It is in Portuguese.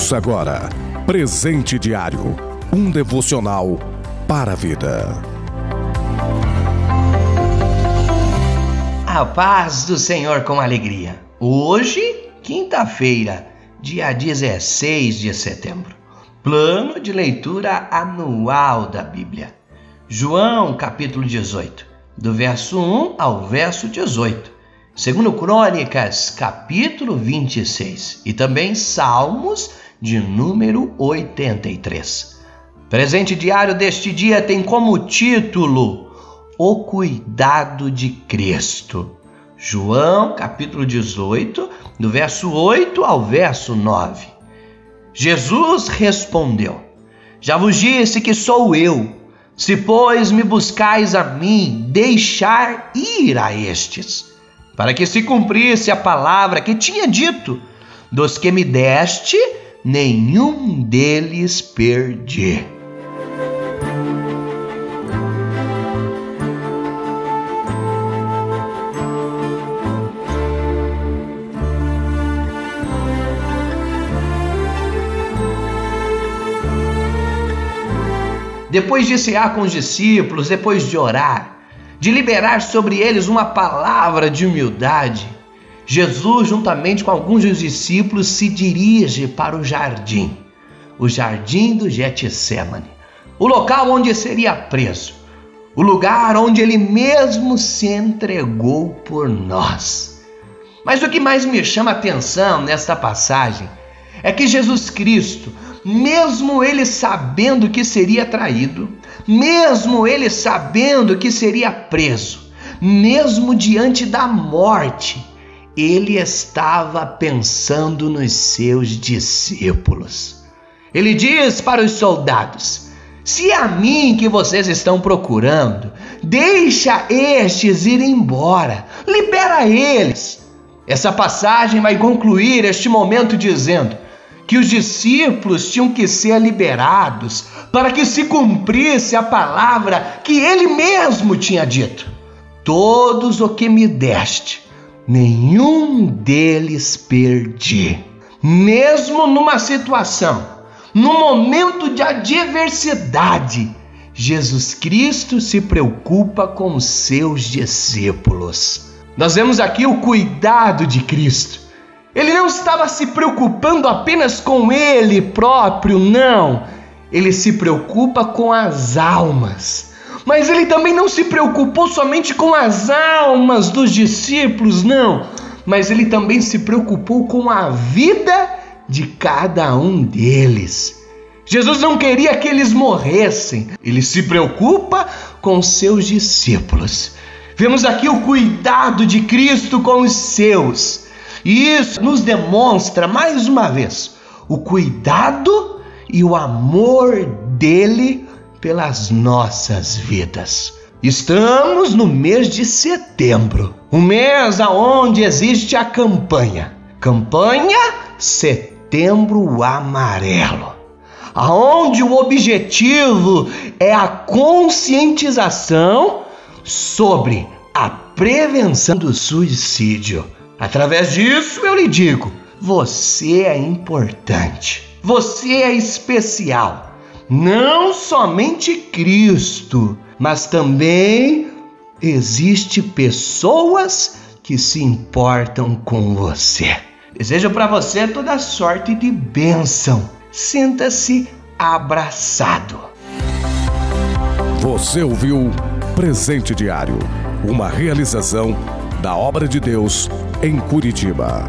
Ouça agora Presente Diário um devocional para a vida. A paz do Senhor com alegria. Hoje, quinta-feira, dia 16 de setembro. Plano de leitura anual da Bíblia. João, capítulo 18, do verso 1 ao verso 18. Segundo Crônicas, capítulo 26 e também Salmos de número 83. Presente diário deste dia tem como título O cuidado de Cristo. João, capítulo 18, do verso 8 ao verso 9. Jesus respondeu: Já vos disse que sou eu. Se, pois, me buscais a mim, deixar ir a estes para que se cumprisse a palavra que tinha dito: Dos que me deste, nenhum deles perdi. Depois de cear com os discípulos, depois de orar, de liberar sobre eles uma palavra de humildade, Jesus, juntamente com alguns dos discípulos, se dirige para o jardim, o jardim do Getsemane, o local onde seria preso, o lugar onde ele mesmo se entregou por nós. Mas o que mais me chama a atenção nesta passagem é que Jesus Cristo, mesmo ele sabendo que seria traído, mesmo ele sabendo que seria preso, mesmo diante da morte, ele estava pensando nos seus discípulos. Ele diz para os soldados: Se é a mim que vocês estão procurando, deixa estes ir embora, libera eles. Essa passagem vai concluir este momento dizendo: que os discípulos tinham que ser liberados para que se cumprisse a palavra que ele mesmo tinha dito: Todos o que me deste, nenhum deles perdi. Mesmo numa situação, no momento de adversidade, Jesus Cristo se preocupa com os seus discípulos. Nós vemos aqui o cuidado de Cristo ele não estava se preocupando apenas com ele próprio, não. Ele se preocupa com as almas. Mas ele também não se preocupou somente com as almas dos discípulos, não. Mas ele também se preocupou com a vida de cada um deles. Jesus não queria que eles morressem, ele se preocupa com seus discípulos. Vemos aqui o cuidado de Cristo com os seus. E isso nos demonstra mais uma vez o cuidado e o amor dele pelas nossas vidas. Estamos no mês de setembro, um mês aonde existe a campanha, campanha Setembro Amarelo, aonde o objetivo é a conscientização sobre a prevenção do suicídio Através disso eu lhe digo: você é importante, você é especial. Não somente Cristo, mas também existe pessoas que se importam com você. Desejo para você toda sorte de bênção. Sinta-se abraçado. Você ouviu Presente Diário, uma realização da obra de Deus em Curitiba.